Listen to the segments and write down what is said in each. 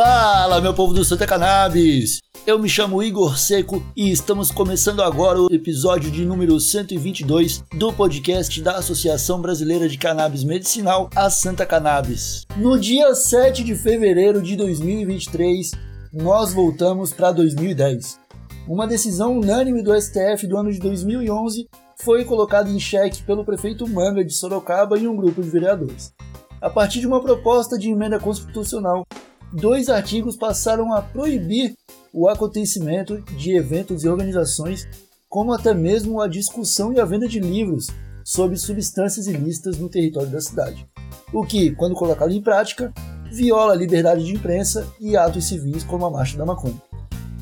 Fala, meu povo do Santa Cannabis! Eu me chamo Igor Seco e estamos começando agora o episódio de número 122 do podcast da Associação Brasileira de Cannabis Medicinal, a Santa Cannabis. No dia 7 de fevereiro de 2023, nós voltamos para 2010. Uma decisão unânime do STF do ano de 2011 foi colocada em xeque pelo prefeito Manga de Sorocaba e um grupo de vereadores. A partir de uma proposta de emenda constitucional dois artigos passaram a proibir o acontecimento de eventos e organizações, como até mesmo a discussão e a venda de livros sobre substâncias ilícitas no território da cidade. O que, quando colocado em prática, viola a liberdade de imprensa e atos civis como a Marcha da Maconha.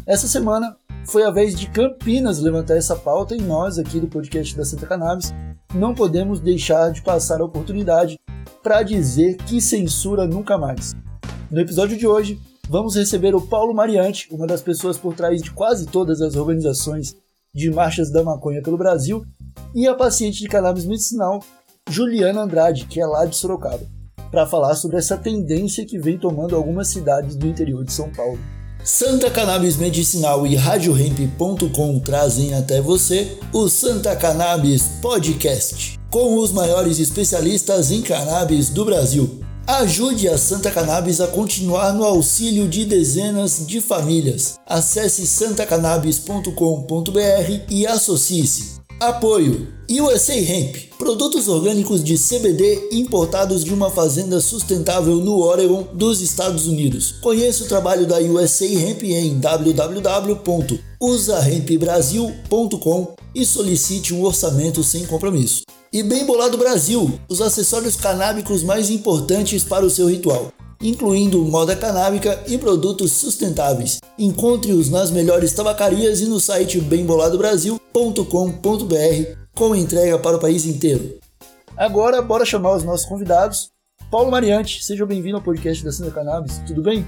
Essa semana foi a vez de Campinas levantar essa pauta e nós, aqui do podcast da Santa Cannabis, não podemos deixar de passar a oportunidade para dizer que censura nunca mais. No episódio de hoje, vamos receber o Paulo Mariante, uma das pessoas por trás de quase todas as organizações de marchas da maconha pelo Brasil, e a paciente de cannabis medicinal, Juliana Andrade, que é lá de Sorocaba, para falar sobre essa tendência que vem tomando algumas cidades do interior de São Paulo. Santa Cannabis Medicinal e RadioHemp.com trazem até você o Santa Cannabis Podcast, com os maiores especialistas em cannabis do Brasil. Ajude a Santa Cannabis a continuar no auxílio de dezenas de famílias. Acesse santacannabis.com.br e associe-se. Apoio USA Hemp, produtos orgânicos de CBD importados de uma fazenda sustentável no Oregon dos Estados Unidos. Conheça o trabalho da USA Hemp em www.usahempbrasil.com e solicite um orçamento sem compromisso. E Bem Bolado Brasil, os acessórios canábicos mais importantes para o seu ritual, incluindo moda canábica e produtos sustentáveis. Encontre-os nas melhores tabacarias e no site bemboladobrasil.com.br com entrega para o país inteiro. Agora, bora chamar os nossos convidados. Paulo Mariante, seja bem-vindo ao podcast da Santa Cannabis, tudo bem?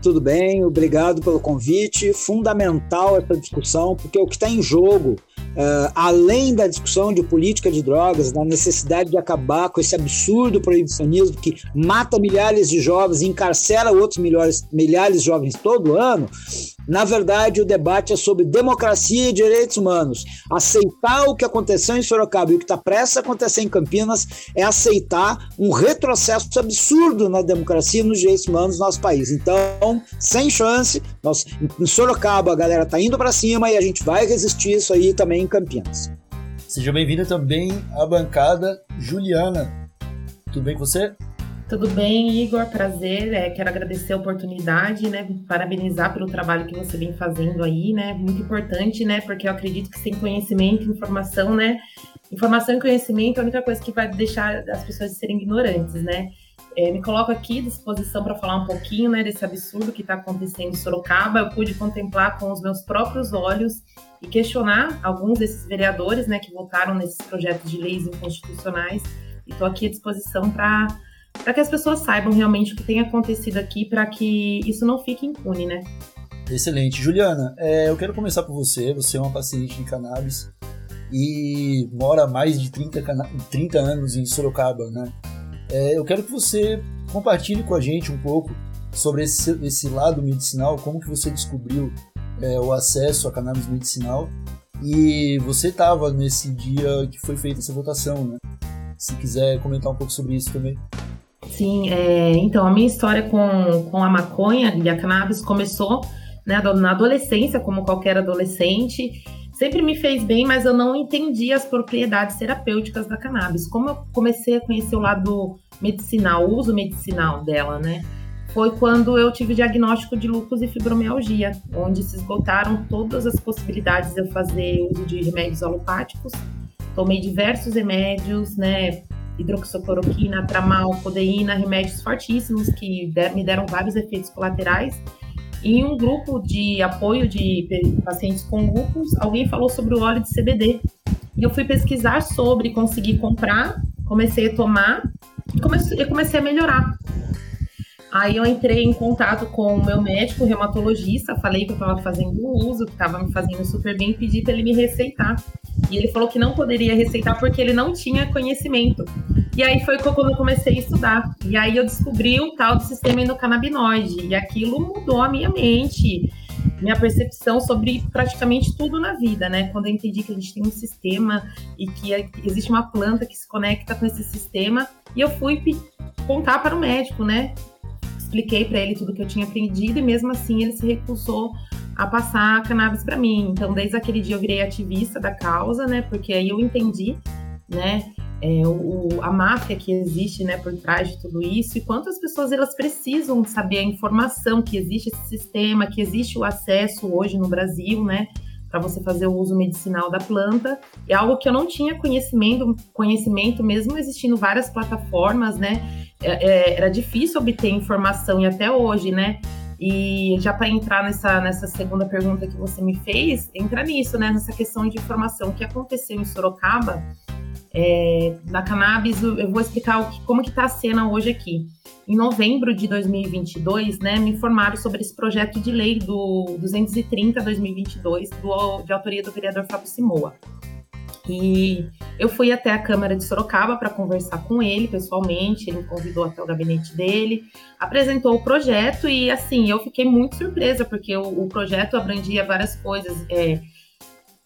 Tudo bem, obrigado pelo convite. Fundamental essa discussão, porque o que está em jogo Uh, além da discussão de política de drogas, da necessidade de acabar com esse absurdo proibicionismo que mata milhares de jovens e encarcera outros milhares, milhares de jovens todo ano, na verdade, o debate é sobre democracia e direitos humanos. Aceitar o que aconteceu em Sorocaba e o que está prestes a acontecer em Campinas é aceitar um retrocesso absurdo na democracia e nos direitos humanos no nosso país. Então, sem chance, nós, em Sorocaba a galera está indo para cima e a gente vai resistir isso aí também em Campinas. Seja bem-vinda também à bancada Juliana. Tudo bem com você? Tudo bem, Igor? Prazer. É, quero agradecer a oportunidade, né? Parabenizar pelo trabalho que você vem fazendo aí, né? Muito importante, né? Porque eu acredito que sem conhecimento, informação, né? Informação e conhecimento é a única coisa que vai deixar as pessoas serem ignorantes, né? É, me coloco aqui à disposição para falar um pouquinho né, desse absurdo que está acontecendo em Sorocaba. Eu pude contemplar com os meus próprios olhos e questionar alguns desses vereadores né, que votaram nesses projetos de leis inconstitucionais. E estou aqui à disposição para para que as pessoas saibam realmente o que tem acontecido aqui, para que isso não fique impune, né? Excelente. Juliana, é, eu quero começar por você. Você é uma paciente de cannabis e mora há mais de 30, 30 anos em Sorocaba, né? É, eu quero que você compartilhe com a gente um pouco sobre esse, esse lado medicinal, como que você descobriu é, o acesso à cannabis medicinal e você estava nesse dia que foi feita essa votação, né? Se quiser comentar um pouco sobre isso também. Sim, é, então a minha história com, com a maconha e a cannabis começou né, na adolescência, como qualquer adolescente. Sempre me fez bem, mas eu não entendi as propriedades terapêuticas da cannabis. Como eu comecei a conhecer o lado medicinal, o uso medicinal dela, né? Foi quando eu tive diagnóstico de lúpus e fibromialgia, onde se esgotaram todas as possibilidades de eu fazer uso de remédios alopáticos. Tomei diversos remédios, né? Hidroxicloroquina, tramal, codeína, remédios fortíssimos que der, me deram vários efeitos colaterais. Em um grupo de apoio de pacientes com lúpus, alguém falou sobre o óleo de CBD. E eu fui pesquisar sobre, consegui comprar, comecei a tomar e comecei, comecei a melhorar. Aí eu entrei em contato com o meu médico reumatologista, falei que eu estava fazendo uso, que estava me fazendo super bem, pedi para ele me receitar. E ele falou que não poderia receitar porque ele não tinha conhecimento. E aí foi quando eu comecei a estudar. E aí eu descobri o tal do sistema endocannabinoide. E aquilo mudou a minha mente, minha percepção sobre praticamente tudo na vida, né? Quando eu entendi que a gente tem um sistema e que existe uma planta que se conecta com esse sistema. E eu fui contar para o médico, né? Expliquei para ele tudo que eu tinha aprendido e mesmo assim ele se recusou a passar cannabis para mim. Então, desde aquele dia eu virei ativista da causa, né? Porque aí eu entendi, né? É, o, a máfia que existe né, por trás de tudo isso e quantas pessoas elas precisam saber a informação que existe esse sistema, que existe o acesso hoje no Brasil, né? Para você fazer o uso medicinal da planta. É algo que eu não tinha conhecimento, conhecimento mesmo existindo várias plataformas, né? É, é, era difícil obter informação e até hoje, né? E já para entrar nessa, nessa segunda pergunta que você me fez, entra nisso, né? Nessa questão de informação. O que aconteceu em Sorocaba, é, na cannabis, eu vou explicar que, como que está a cena hoje aqui. Em novembro de 2022, né, me informaram sobre esse projeto de lei do 230-2022, de autoria do vereador Fábio Simoa. E eu fui até a Câmara de Sorocaba para conversar com ele pessoalmente, ele me convidou até o gabinete dele, apresentou o projeto e, assim, eu fiquei muito surpresa, porque o, o projeto abrangia várias coisas. É,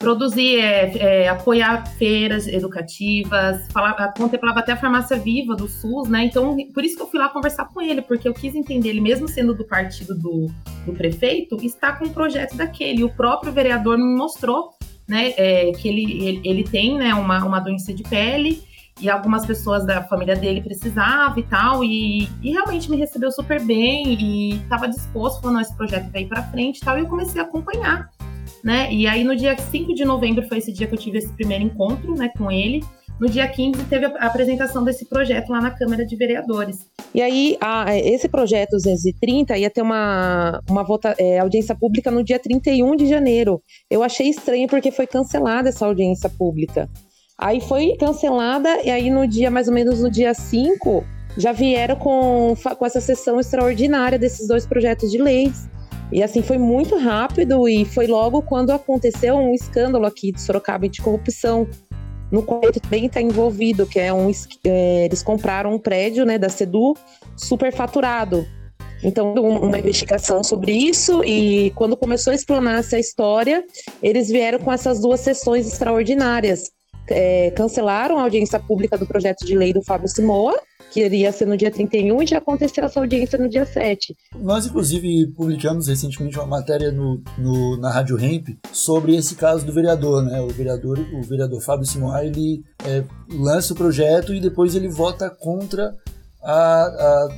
produzir, é, é, apoiar feiras educativas, contemplava até a farmácia viva do SUS, né? Então, por isso que eu fui lá conversar com ele, porque eu quis entender, ele mesmo sendo do partido do, do prefeito, está com um projeto daquele. O próprio vereador me mostrou né, é, que ele, ele, ele, tem né, uma, uma doença de pele e algumas pessoas da família dele precisavam e tal, e, e realmente me recebeu super bem e estava disposto, falando, esse projeto vai ir para frente e tal, e eu comecei a acompanhar, né, e aí no dia 5 de novembro foi esse dia que eu tive esse primeiro encontro, né, com ele, no dia 15 teve a apresentação desse projeto lá na Câmara de Vereadores. E aí, a, esse projeto 230 ia ter uma, uma vota, é, audiência pública no dia 31 de janeiro. Eu achei estranho porque foi cancelada essa audiência pública. Aí foi cancelada, e aí no dia, mais ou menos no dia 5, já vieram com, com essa sessão extraordinária desses dois projetos de leis. E assim foi muito rápido e foi logo quando aconteceu um escândalo aqui de Sorocaba de corrupção no qual ele também está envolvido, que é um. É, eles compraram um prédio né, da Sedu superfaturado. Então, uma investigação sobre isso, e quando começou a explanar essa história, eles vieram com essas duas sessões extraordinárias. É, cancelaram a audiência pública do projeto de lei do Fábio Simoa, que iria ser no dia 31 e já aconteceu essa audiência no dia 7. Nós, inclusive, publicamos recentemente uma matéria no, no, na Rádio Hemp sobre esse caso do vereador, né? O vereador, o vereador Fábio Simoa, ele é, lança o projeto e depois ele vota contra a,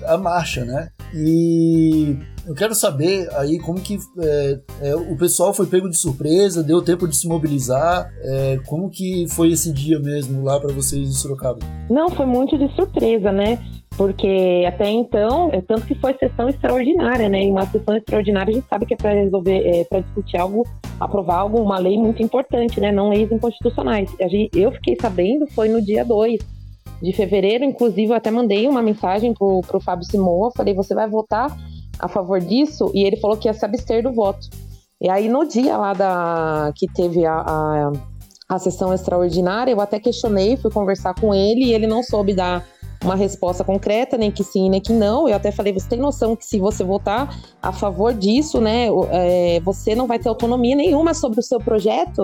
a, a marcha, né? E eu quero saber aí como que é, é, o pessoal foi pego de surpresa, deu tempo de se mobilizar, é, como que foi esse dia mesmo lá para vocês em Sorocaba? Não, foi muito de surpresa, né? Porque até então, é tanto que foi sessão extraordinária, né? E uma sessão extraordinária a gente sabe que é para resolver, é, para discutir algo, aprovar algo, uma lei muito importante, né? Não leis inconstitucionais. Eu fiquei sabendo, foi no dia 2 de fevereiro, inclusive eu até mandei uma mensagem pro, pro Fábio Simoa, falei, você vai votar a favor disso e ele falou que ia se abster do voto. E aí no dia lá da que teve a, a, a sessão extraordinária, eu até questionei, fui conversar com ele e ele não soube dar uma resposta concreta, nem que sim, nem que não. Eu até falei, você tem noção que se você votar a favor disso, né, é, você não vai ter autonomia nenhuma sobre o seu projeto?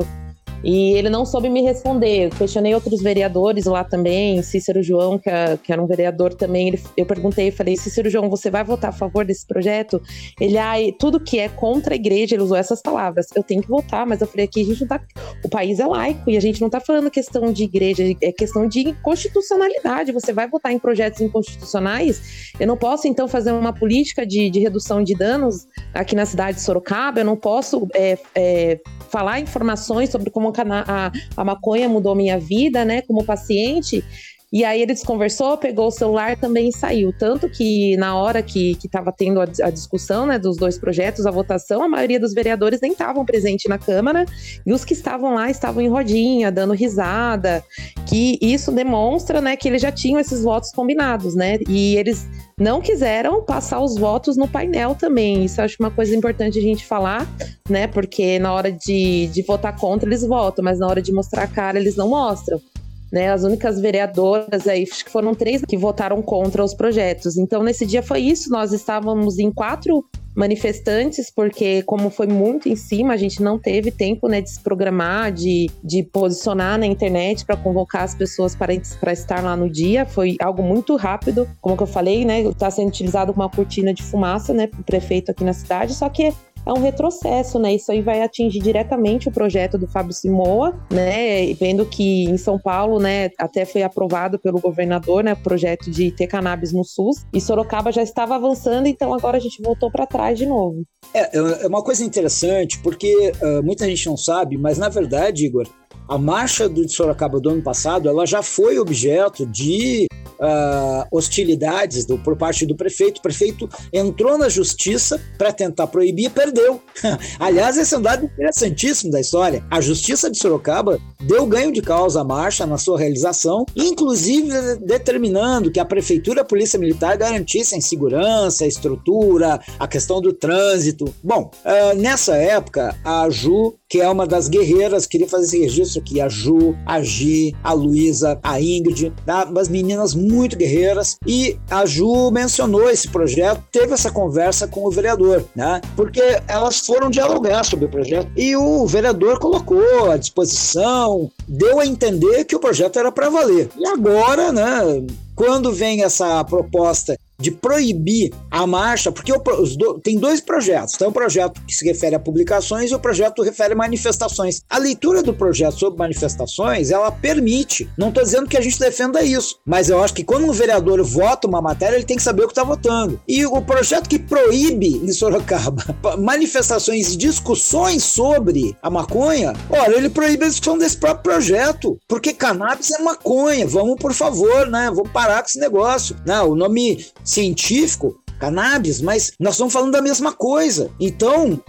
E ele não soube me responder. Eu questionei outros vereadores lá também, Cícero João, que, que era um vereador também. Ele, eu perguntei, falei, Cícero João, você vai votar a favor desse projeto? Ele, ah, tudo que é contra a igreja, ele usou essas palavras. Eu tenho que votar, mas eu falei aqui, a gente não tá. O país é laico e a gente não tá falando questão de igreja, é questão de constitucionalidade. Você vai votar em projetos inconstitucionais? Eu não posso, então, fazer uma política de, de redução de danos aqui na cidade de Sorocaba, eu não posso é, é, falar informações sobre como a, a maconha mudou minha vida, né, como paciente. E aí ele desconversou, pegou o celular também e saiu. Tanto que na hora que estava tendo a, a, discussão né, dos dois projetos, a votação, a maioria dos vereadores nem estavam presentes na Câmara, e os que estavam lá estavam em rodinha, dando risada, que isso demonstra né, que eles já tinham esses votos combinados, né? E eles não quiseram passar os votos no painel também. Isso eu acho uma coisa importante a gente falar, né? Porque na hora de, de votar contra, eles votam, mas na hora de mostrar a cara, eles não mostram. Né? As únicas vereadoras aí, acho que foram três que votaram contra os projetos. Então, nesse dia foi isso. Nós estávamos em quatro manifestantes, porque como foi muito em cima, a gente não teve tempo né, de se programar, de, de posicionar na internet para convocar as pessoas para, para estar lá no dia. Foi algo muito rápido, como que eu falei, né? Está sendo utilizado uma cortina de fumaça, né, para o prefeito aqui na cidade, só que é um retrocesso, né? Isso aí vai atingir diretamente o projeto do Fábio Simoa, né? Vendo que em São Paulo, né, até foi aprovado pelo governador, né, o projeto de ter cannabis no SUS, e Sorocaba já estava avançando, então agora a gente voltou para trás de novo. É, é uma coisa interessante, porque uh, muita gente não sabe, mas na verdade, Igor, a marcha do Sorocaba do ano passado, ela já foi objeto de uh, hostilidades do, por parte do prefeito. O prefeito entrou na justiça para tentar proibir e perdeu. Aliás, esse é um dado interessantíssimo da história. A justiça de Sorocaba deu ganho de causa à marcha na sua realização, inclusive determinando que a prefeitura e a polícia militar garantissem segurança, estrutura, a questão do trânsito. Bom, uh, nessa época, a Ju, que é uma das guerreiras, queria fazer esse registro aqui, a Ju, a Gi, a Luísa, a Ingrid, tá? umas meninas muito guerreiras, e a Ju mencionou esse projeto, teve essa conversa com o vereador, né? Porque elas foram dialogar sobre o projeto e o vereador colocou à disposição, deu a entender que o projeto era para valer. E agora, né, quando vem essa proposta de proibir a marcha, porque do, tem dois projetos. Tem o um projeto que se refere a publicações e o projeto que refere a manifestações. A leitura do projeto sobre manifestações, ela permite. Não estou dizendo que a gente defenda isso, mas eu acho que quando um vereador vota uma matéria, ele tem que saber o que está votando. E o projeto que proíbe em Sorocaba manifestações e discussões sobre a maconha, olha, ele proíbe a discussão desse próprio projeto, porque cannabis é maconha. Vamos, por favor, né? Vamos parar com esse negócio. Né? O nome científico cannabis, mas nós estamos falando da mesma coisa. Então,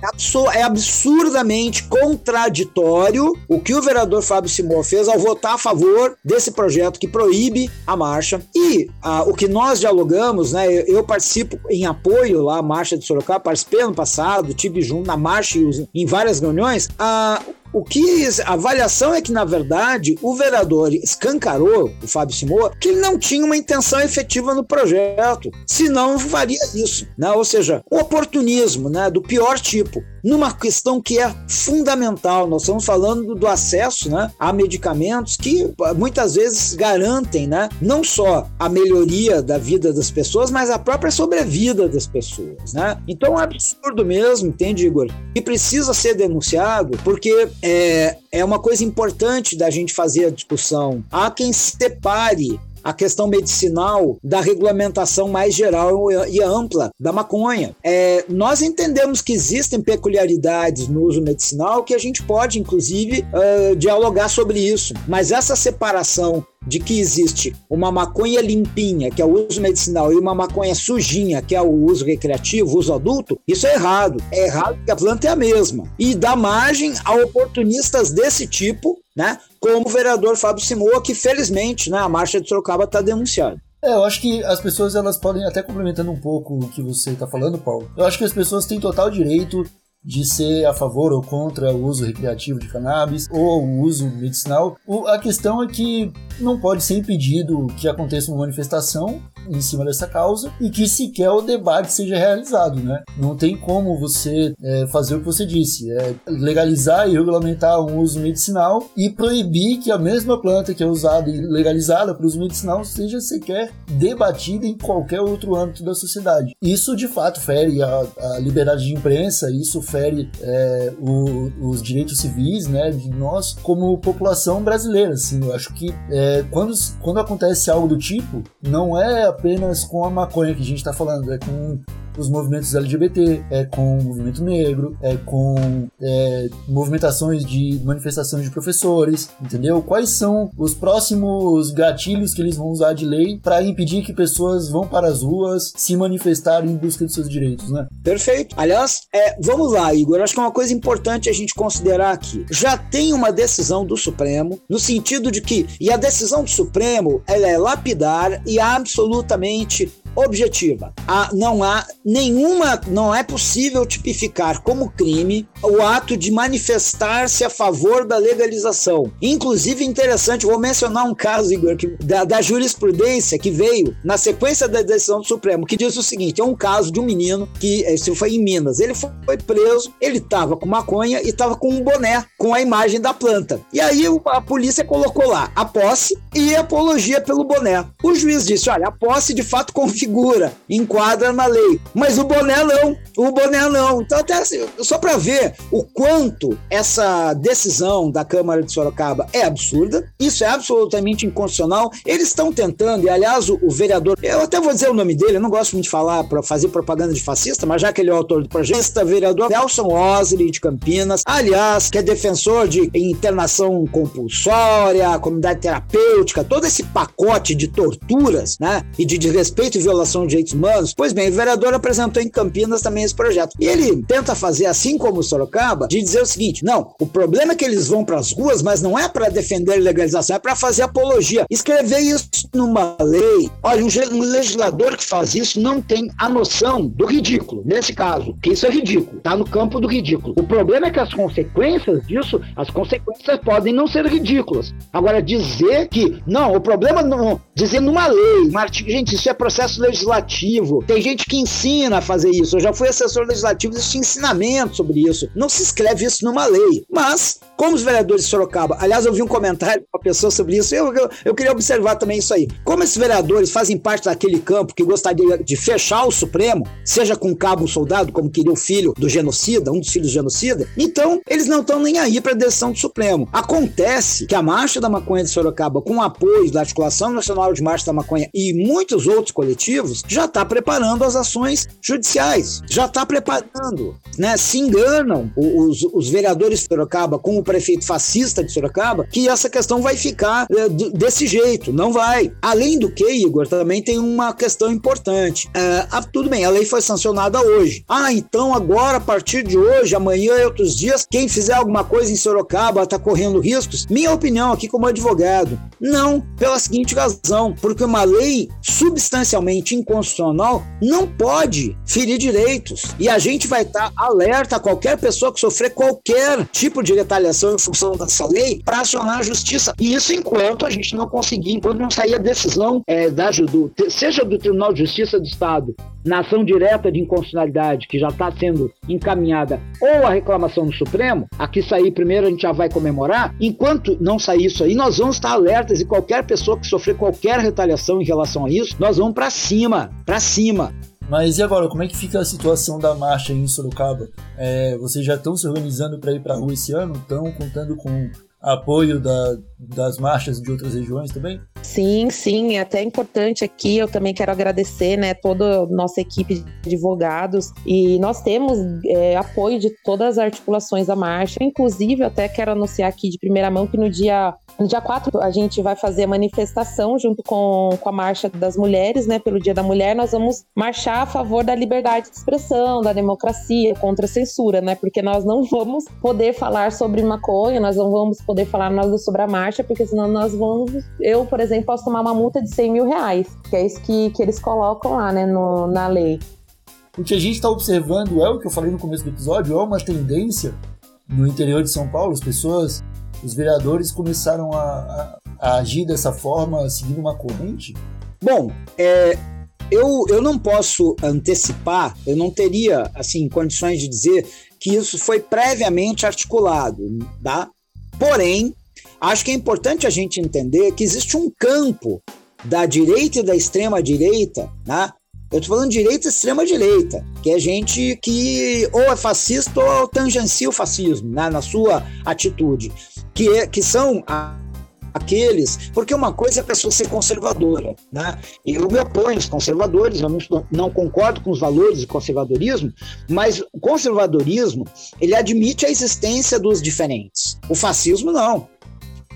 é absurdamente contraditório o que o vereador Fábio Simão fez ao votar a favor desse projeto que proíbe a marcha. E ah, o que nós dialogamos, né? Eu, eu, participo em apoio lá à marcha de Sorocaba, participei ano passado, tive junto na marcha e em várias reuniões. Ah, o que a avaliação é que, na verdade, o vereador escancarou, o Fábio Simoa, que ele não tinha uma intenção efetiva no projeto, senão faria isso. Né? Ou seja, o oportunismo né, do pior tipo numa questão que é fundamental. Nós estamos falando do acesso né, a medicamentos que muitas vezes garantem né, não só a melhoria da vida das pessoas, mas a própria sobrevida das pessoas. Né? Então é absurdo mesmo, entende, Igor? E precisa ser denunciado porque é, é uma coisa importante da gente fazer a discussão. Há quem separe a questão medicinal da regulamentação mais geral e ampla da maconha. É, nós entendemos que existem peculiaridades no uso medicinal que a gente pode, inclusive, uh, dialogar sobre isso, mas essa separação de que existe uma maconha limpinha, que é o uso medicinal, e uma maconha sujinha, que é o uso recreativo, uso adulto, isso é errado. É errado porque a planta é a mesma. E dá margem a oportunistas desse tipo né? Como o vereador Fábio Simoa, que felizmente né, a marcha de Sorocaba está denunciada. É, eu acho que as pessoas elas podem, até complementando um pouco o que você está falando, Paulo, eu acho que as pessoas têm total direito de ser a favor ou contra o uso recreativo de cannabis ou o uso medicinal. O, a questão é que não pode ser impedido que aconteça uma manifestação em cima dessa causa e que sequer o debate seja realizado, né? Não tem como você é, fazer o que você disse, é legalizar e regulamentar o uso medicinal e proibir que a mesma planta que é usada e legalizada para uso medicinal seja sequer debatida em qualquer outro âmbito da sociedade. Isso de fato fere a, a liberdade de imprensa, isso fere é, o, os direitos civis, né, de nós como população brasileira. Assim, eu acho que é, quando, quando acontece algo do tipo, não é apenas com a maconha que a gente está falando, é com os movimentos LGBT, é com o movimento negro, é com é, movimentações de manifestações de professores, entendeu? Quais são os próximos gatilhos que eles vão usar de lei para impedir que pessoas vão para as ruas se manifestarem em busca de seus direitos, né? Perfeito. Aliás, é, vamos lá, Igor. Acho que é uma coisa importante a gente considerar aqui. Já tem uma decisão do Supremo no sentido de que, e a decisão do Supremo, ela é lapidar e absolutamente objetiva. Há, não há nenhuma, não é possível tipificar como crime o ato de manifestar-se a favor da legalização. Inclusive, interessante, vou mencionar um caso, Igor, que, da, da, jurisprudência que veio na sequência da decisão do Supremo, que diz o seguinte: é um caso de um menino que, isso foi em Minas, ele foi preso, ele estava com maconha e estava com um boné com a imagem da planta. E aí a polícia colocou lá a posse e a apologia pelo boné. O juiz disse: olha, a posse de fato configura, enquadra na lei, mas o boné não, o boné não. Então, até assim, só para ver o quanto essa decisão da Câmara de Sorocaba é absurda, isso é absolutamente inconstitucional. Eles estão tentando, e aliás, o, o, vereador, eu até vou dizer o nome dele, eu não gosto muito de falar para fazer propaganda de fascista, mas já que ele é o autor do projeto, vereador Nelson Osley de Campinas, aliás, que é defensor de internação compulsória, comunidade terapêutica, todo esse pacote de torturas, né, e de desrespeito e violação de direitos humanos. Pois bem, o vereador apresentou em Campinas também esse projeto. E ele tenta fazer, assim como o Sorocaba, de dizer o seguinte: não, o problema é que eles vão para as ruas, mas não é para defender legalização, é para fazer apologia. Escrever isso numa lei. Olha, um legislador que faz isso não tem a noção do ridículo, nesse caso, que isso é ridículo, tá no campo do ridículo. O problema é que as consequências disso, as consequências podem não ser ridículas. Agora, dizer que, não, o problema não, dizer numa lei, artigo, gente, isso é processo legislativo. Tem gente que ensina a fazer isso. Eu já fui assessor legislativo, existe ensinamento sobre isso. Não se escreve isso numa lei. Mas, como os vereadores de Sorocaba, aliás, eu vi um comentário de uma pessoa sobre isso, eu, eu, eu queria observar também isso aí. Como esses vereadores fazem parte daquele campo que gostaria de fechar o Supremo, seja com cabo um soldado, como queria o filho do genocida, um dos filhos do genocida, então eles não estão nem aí para a decisão do Supremo. Acontece que a Marcha da Maconha de Sorocaba, com apoio da Articulação Nacional de Marcha da Maconha e muitos outros coletivos, já está preparando as ações judiciais, já está preparando. Né? Se enganam os, os vereadores de Sorocaba com o prefeito fascista de Sorocaba que essa questão vai ficar é, desse jeito, não vai. Além do que, Igor, também tem uma questão importante. É, tudo bem, a lei foi sancionada hoje. Ah, então agora, a partir de hoje, amanhã e outros dias, quem fizer alguma coisa em Sorocaba está correndo riscos? Minha opinião aqui como advogado, não, pela seguinte razão, porque uma lei substancialmente inconstitucional não pode ferir direitos. E a gente vai estar alerta a qualquer pessoa que sofrer qualquer tipo de retaliação em função dessa lei para acionar a justiça. E isso enquanto a gente não conseguir, enquanto não sair a decisão é, da, do, seja do Tribunal de Justiça do Estado na ação direta de inconstitucionalidade que já está sendo encaminhada ou a reclamação no Supremo, aqui sair primeiro a gente já vai comemorar. Enquanto não sair isso aí, nós vamos estar alertas e qualquer pessoa que sofrer qualquer retaliação em relação a isso, nós vamos para cima, para cima. Mas e agora, como é que fica a situação da marcha em Sorocaba? É, vocês já estão se organizando para ir para a rua esse ano? Estão contando com apoio da, das marchas de outras regiões também? Sim, sim, é até importante aqui. Eu também quero agradecer, né, toda a nossa equipe de advogados e nós temos é, apoio de todas as articulações da marcha. Inclusive, até quero anunciar aqui de primeira mão que no dia no dia 4, a gente vai fazer a manifestação junto com, com a Marcha das Mulheres, né? Pelo Dia da Mulher, nós vamos marchar a favor da liberdade de expressão, da democracia, contra a censura, né? Porque nós não vamos poder falar sobre maconha, nós não vamos poder falar nada sobre a marcha, porque senão nós vamos. Eu, por exemplo, posso tomar uma multa de 100 mil reais, que é isso que, que eles colocam lá, né, no, na lei. O que a gente está observando é o que eu falei no começo do episódio, é uma tendência no interior de São Paulo, as pessoas os vereadores começaram a, a, a agir dessa forma, seguindo uma corrente? Bom, é, eu, eu não posso antecipar, eu não teria assim condições de dizer que isso foi previamente articulado, tá? Porém, acho que é importante a gente entender que existe um campo da direita e da extrema direita, né? Eu estou falando direita e extrema direita, que é gente que ou é fascista ou tangencia o fascismo, né, na sua atitude que, é, que são a, aqueles, porque uma coisa é a pessoa ser conservadora, né? Eu me oponho aos conservadores, eu não, não, concordo com os valores do conservadorismo, mas o conservadorismo, ele admite a existência dos diferentes. O fascismo não.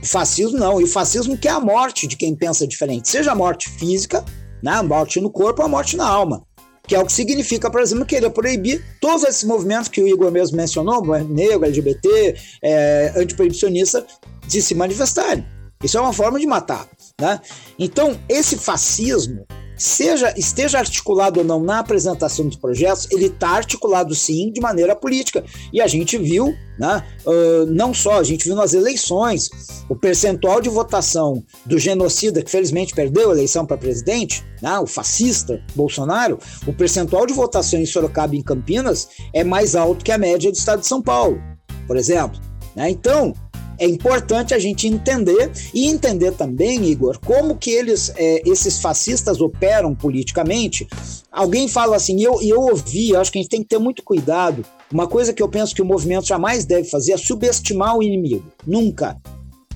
O fascismo não, e o fascismo que é a morte de quem pensa diferente, seja a morte física, né, a morte no corpo ou a morte na alma que é o que significa, por exemplo, querer proibir todos esses movimentos que o Igor mesmo mencionou, negro, LGBT, é, antiproibicionista, de se manifestarem. Isso é uma forma de matar. Né? Então, esse fascismo, seja esteja articulado ou não na apresentação dos projetos, ele está articulado sim de maneira política. E a gente viu, né, uh, não só, a gente viu nas eleições, o percentual de votação do genocida, que felizmente perdeu a eleição para presidente, né, o fascista Bolsonaro, o percentual de votação em Sorocaba e em Campinas é mais alto que a média do estado de São Paulo, por exemplo. Né? Então, é importante a gente entender e entender também, Igor, como que eles, é, esses fascistas operam politicamente. Alguém fala assim, eu, eu ouvi, acho que a gente tem que ter muito cuidado. Uma coisa que eu penso que o movimento jamais deve fazer é subestimar o inimigo. Nunca.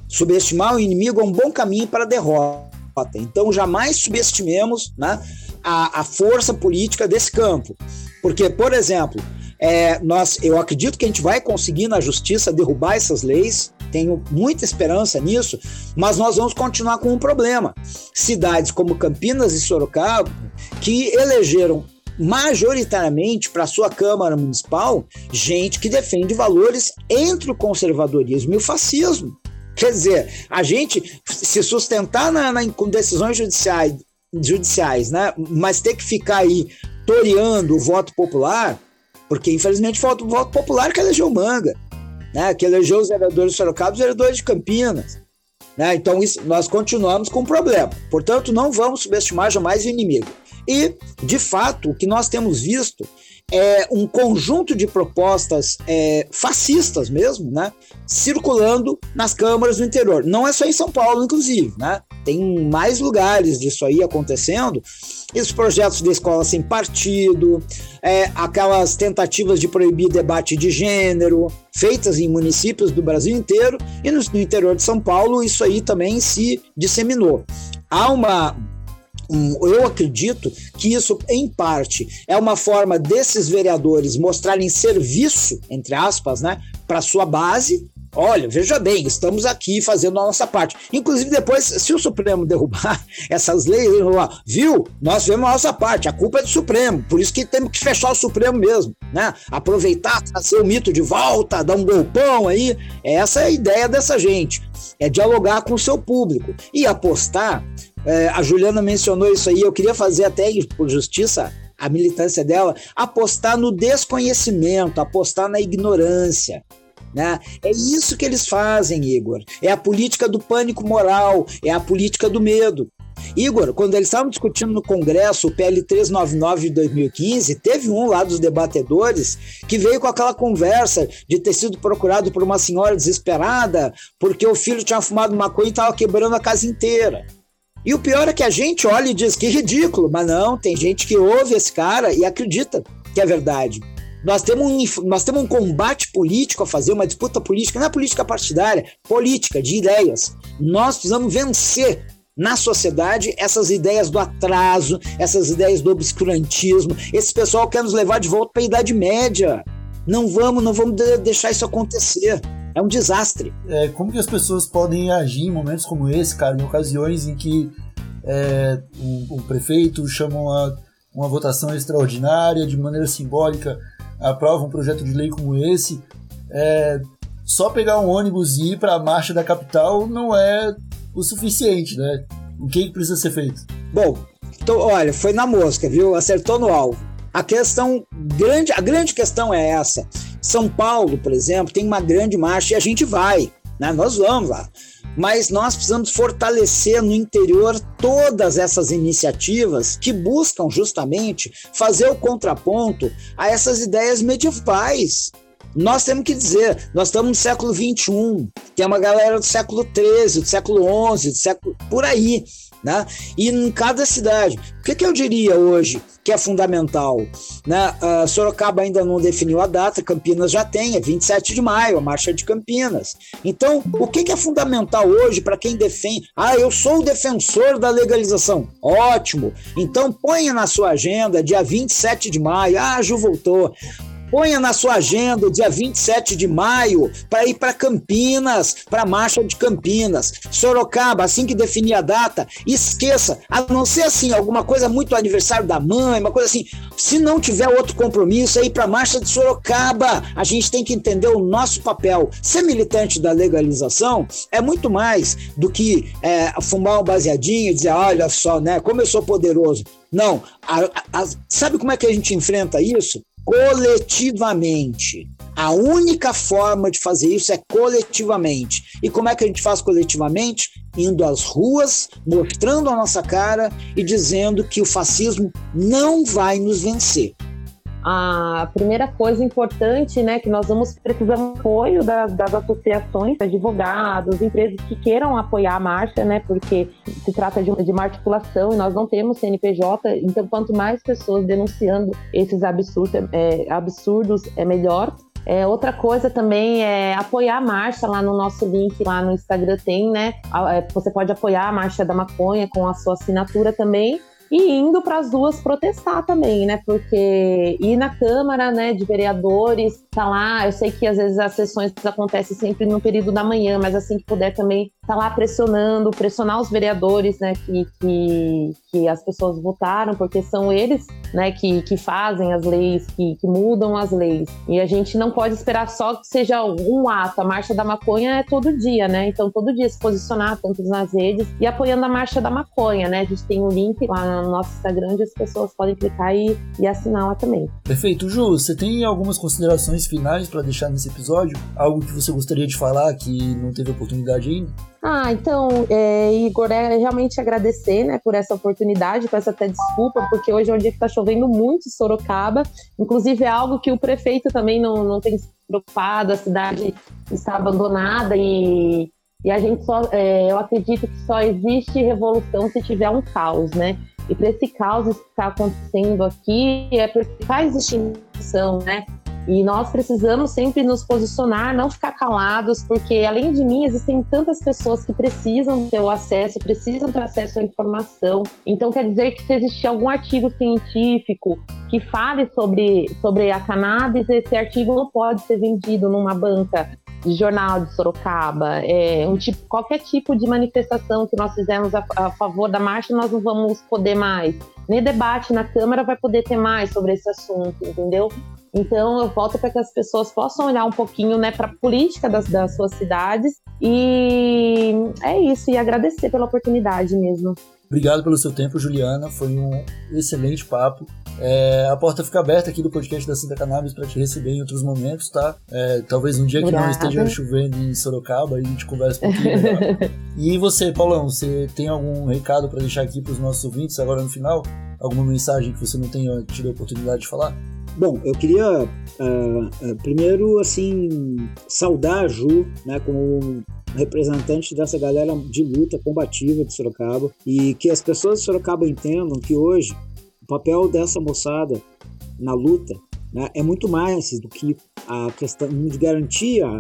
Subestimar o inimigo é um bom caminho para a derrota. Então, jamais subestimemos né, a, a força política desse campo. Porque, por exemplo, é, nós, eu acredito que a gente vai conseguir na justiça derrubar essas leis, tenho muita esperança nisso, mas nós vamos continuar com um problema. Cidades como Campinas e Sorocaba, que elegeram majoritariamente para sua Câmara Municipal gente que defende valores entre o conservadorismo e o fascismo. Quer dizer, a gente se sustentar na, na, com decisões judiciais, judiciais, né? mas ter que ficar aí toreando o voto popular, porque infelizmente falta o voto popular que elegeu Manga né, que elegeu os vereadores de Sorocaba os vereadores de Campinas. Né? Então, isso, nós continuamos com o problema. Portanto, não vamos subestimar jamais o inimigo. E, de fato, o que nós temos visto é um conjunto de propostas é, fascistas mesmo, né, circulando nas câmaras do interior. Não é só em São Paulo, inclusive, né? Tem mais lugares disso aí acontecendo. Esses projetos de escola sem partido, é, aquelas tentativas de proibir debate de gênero, feitas em municípios do Brasil inteiro, e no, no interior de São Paulo isso aí também se disseminou. Há uma eu acredito que isso, em parte, é uma forma desses vereadores mostrarem serviço, entre aspas, né, para sua base. Olha, veja bem, estamos aqui fazendo a nossa parte. Inclusive, depois, se o Supremo derrubar essas leis, viu? Nós fizemos a nossa parte, a culpa é do Supremo, por isso que temos que fechar o Supremo mesmo, né? Aproveitar, trazer o mito de volta, dar um golpão aí. Essa é a ideia dessa gente, é dialogar com o seu público e apostar é, a Juliana mencionou isso aí, eu queria fazer até por justiça a militância dela, apostar no desconhecimento, apostar na ignorância. Né? É isso que eles fazem, Igor. É a política do pânico moral, é a política do medo. Igor, quando eles estavam discutindo no Congresso o PL 399 de 2015, teve um lá dos debatedores que veio com aquela conversa de ter sido procurado por uma senhora desesperada porque o filho tinha fumado maconha e estava quebrando a casa inteira. E o pior é que a gente olha e diz que ridículo, mas não, tem gente que ouve esse cara e acredita que é verdade. Nós temos, um, nós temos um combate político a fazer, uma disputa política, não é política partidária, política, de ideias. Nós precisamos vencer na sociedade essas ideias do atraso, essas ideias do obscurantismo. Esse pessoal quer nos levar de volta para a Idade Média. Não vamos, não vamos deixar isso acontecer. É um desastre. É, como que as pessoas podem agir em momentos como esse, cara, em ocasiões em que é, o, prefeito chama uma, uma votação extraordinária, de maneira simbólica, aprova um projeto de lei como esse. É, só pegar um ônibus e ir para a marcha da capital não é o suficiente, né? O que precisa ser feito? Bom, então, olha, foi na mosca, viu? Acertou no alvo. A questão grande, a grande questão é essa. São Paulo, por exemplo, tem uma grande marcha e a gente vai, né? Nós vamos lá. Mas nós precisamos fortalecer no interior todas essas iniciativas que buscam justamente fazer o contraponto a essas ideias medievais. Nós temos que dizer, nós estamos no século XXI, tem uma galera do século XIII, do século XI, do século por aí né? E em cada cidade. O que, que eu diria hoje que é fundamental? Né? Uh, Sorocaba ainda não definiu a data, Campinas já tem, é 27 de maio, a Marcha de Campinas. Então, o que, que é fundamental hoje para quem defende? Ah, eu sou o defensor da legalização. Ótimo! Então, ponha na sua agenda, dia 27 de maio. Ah, Ju voltou Ponha na sua agenda o dia 27 de maio para ir para Campinas, para a Marcha de Campinas. Sorocaba, assim que definir a data, esqueça, a não ser assim, alguma coisa muito aniversário da mãe, uma coisa assim. Se não tiver outro compromisso, é ir para a Marcha de Sorocaba. A gente tem que entender o nosso papel. Ser militante da legalização é muito mais do que é, fumar um baseadinho e dizer, olha só, né, como eu sou poderoso. Não, a, a, sabe como é que a gente enfrenta isso? Coletivamente. A única forma de fazer isso é coletivamente. E como é que a gente faz coletivamente? Indo às ruas, mostrando a nossa cara e dizendo que o fascismo não vai nos vencer a primeira coisa importante, né, que nós vamos precisar do apoio das, das, associações, advogados, empresas que queiram apoiar a marcha, né, porque se trata de, de uma articulação e nós não temos CNPJ, então quanto mais pessoas denunciando esses absurdos, é, absurdos é melhor. É, outra coisa também é apoiar a marcha lá no nosso link, lá no Instagram tem, né? É, você pode apoiar a Marcha da Maconha com a sua assinatura também e indo para as ruas protestar também, né? Porque ir na Câmara, né, de vereadores, tá lá, eu sei que às vezes as sessões acontecem sempre no período da manhã, mas assim que puder também tá lá pressionando, pressionar os vereadores, né, que, que, que as pessoas votaram, porque são eles, né, que, que fazem as leis, que, que mudam as leis. E a gente não pode esperar só que seja um ato. A Marcha da Maconha é todo dia, né? Então todo dia se posicionar, tanto nas redes, e apoiando a Marcha da Maconha, né? A gente tem um link lá no nosso Instagram onde as pessoas podem clicar e, e assinar lá também. Perfeito. Ju, você tem algumas considerações finais para deixar nesse episódio? Algo que você gostaria de falar que não teve oportunidade ainda? Ah, então, é, Igor, é realmente agradecer, né, por essa oportunidade, peço até desculpa, porque hoje é um dia que está chovendo muito em Sorocaba, inclusive é algo que o prefeito também não, não tem se preocupado, a cidade está abandonada e, e a gente só, é, eu acredito que só existe revolução se tiver um caos, né, e para esse caos que está acontecendo aqui é porque faz extinção, né, e nós precisamos sempre nos posicionar, não ficar calados, porque além de mim existem tantas pessoas que precisam ter o acesso, precisam ter acesso à informação. Então quer dizer que se existir algum artigo científico que fale sobre, sobre a cannabis, esse artigo não pode ser vendido numa banca de jornal de Sorocaba, é, um tipo, qualquer tipo de manifestação que nós fizermos a, a, favor da marcha, nós não vamos poder mais. Nem debate na Câmara vai poder ter mais sobre esse assunto, entendeu? Então, eu volto para que as pessoas possam olhar um pouquinho né, para a política das, das suas cidades. E é isso, e agradecer pela oportunidade mesmo. Obrigado pelo seu tempo, Juliana. Foi um excelente papo. É, a porta fica aberta aqui do podcast da Santa Cannabis para te receber em outros momentos, tá? É, talvez um dia Obrigada. que não esteja chovendo em Sorocaba e a gente conversa um pouquinho e você, Paulão, você tem algum recado para deixar aqui para os nossos ouvintes agora no final? Alguma mensagem que você não tenha tido a oportunidade de falar? Bom, eu queria uh, uh, primeiro assim saudar a Ju, né, como representante dessa galera de luta combativa de Sorocaba e que as pessoas de Sorocaba entendam que hoje o papel dessa moçada na luta né, é muito mais do que a questão de garantir a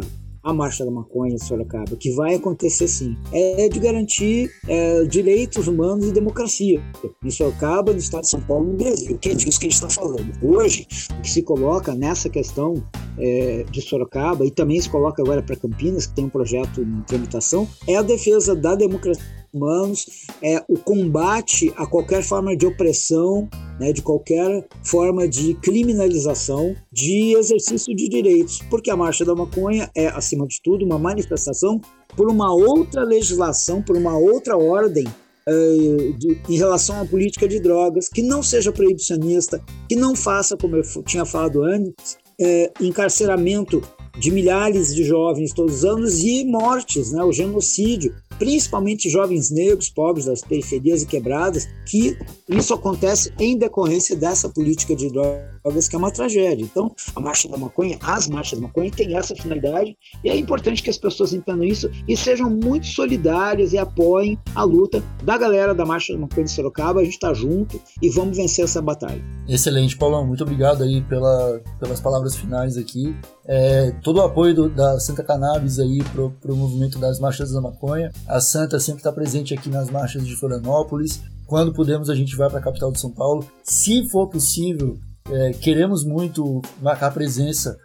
a Marcha da Maconha em Sorocaba, que vai acontecer sim, é de garantir é, direitos humanos e democracia. Em Sorocaba, no estado de São Paulo, no Brasil, que é disso que a gente está falando. Hoje, o que se coloca nessa questão é, de Sorocaba e também se coloca agora para Campinas, que tem um projeto em tramitação, é a defesa da democracia humanos, é o combate a qualquer forma de opressão, né, de qualquer forma de criminalização de exercício de direitos, porque a Marcha da Maconha é, acima de tudo, uma manifestação por uma outra legislação, por uma outra ordem uh, de, em relação à política de drogas, que não seja proibicionista, que não faça, como eu tinha falado antes, uh, encarceramento de milhares de jovens todos os anos e mortes, né, o genocídio principalmente jovens negros, pobres das periferias e quebradas, que isso acontece em decorrência dessa política de drogas que é uma tragédia. Então, a Marcha da Maconha, as marchas da maconha têm essa finalidade e é importante que as pessoas entendam isso e sejam muito solidárias e apoiem a luta da galera da Marcha da Maconha de Sorocaba. A gente está junto e vamos vencer essa batalha. Excelente, Paulão. Muito obrigado aí pela, pelas palavras finais aqui. É, todo o apoio do, da Santa Cannabis aí pro, pro movimento das marchas da maconha. A Santa sempre está presente aqui nas marchas de Florianópolis. Quando podemos, a gente vai para a capital de São Paulo. Se for possível, É, queremos muito marcar presença,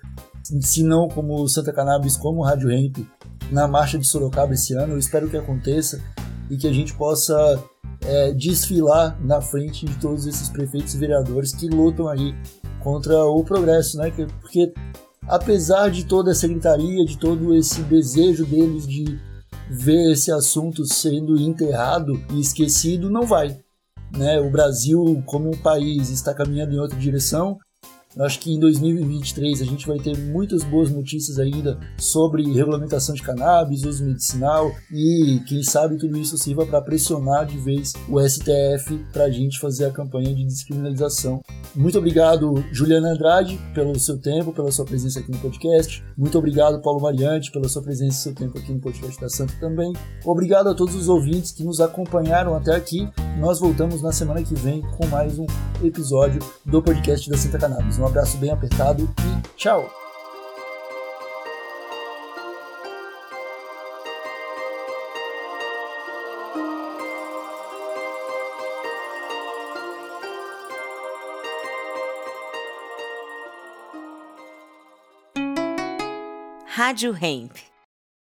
se não como Santa Cannabis, como Rádio Hemp, na marcha de Sorocaba esse ano. Eu espero que aconteça e que a gente possa é, desfilar na frente de todos esses prefeitos e vereadores que lutam aí contra o progresso, né? Porque apesar de toda essa gritaria, de todo esse desejo deles de ver esse assunto sendo enterrado e esquecido, não vai. Né? O Brasil, como um país, está caminhando em outra direção eu acho que em 2023 a gente vai ter muitas boas notícias ainda sobre regulamentação de cannabis, uso medicinal e quem sabe tudo isso sirva para pressionar de vez o STF para a gente fazer a campanha de descriminalização. Muito obrigado, Juliana Andrade, pelo seu tempo, pela sua presença aqui no podcast. Muito obrigado, Paulo Mariante, pela sua presença e seu tempo aqui no podcast da Santa também. Obrigado a todos os ouvintes que nos acompanharam até aqui. Nós voltamos na semana que vem com mais um episódio do podcast da Santa Cannabis. Um abraço bem apertado e tchau! Rádio Hemp.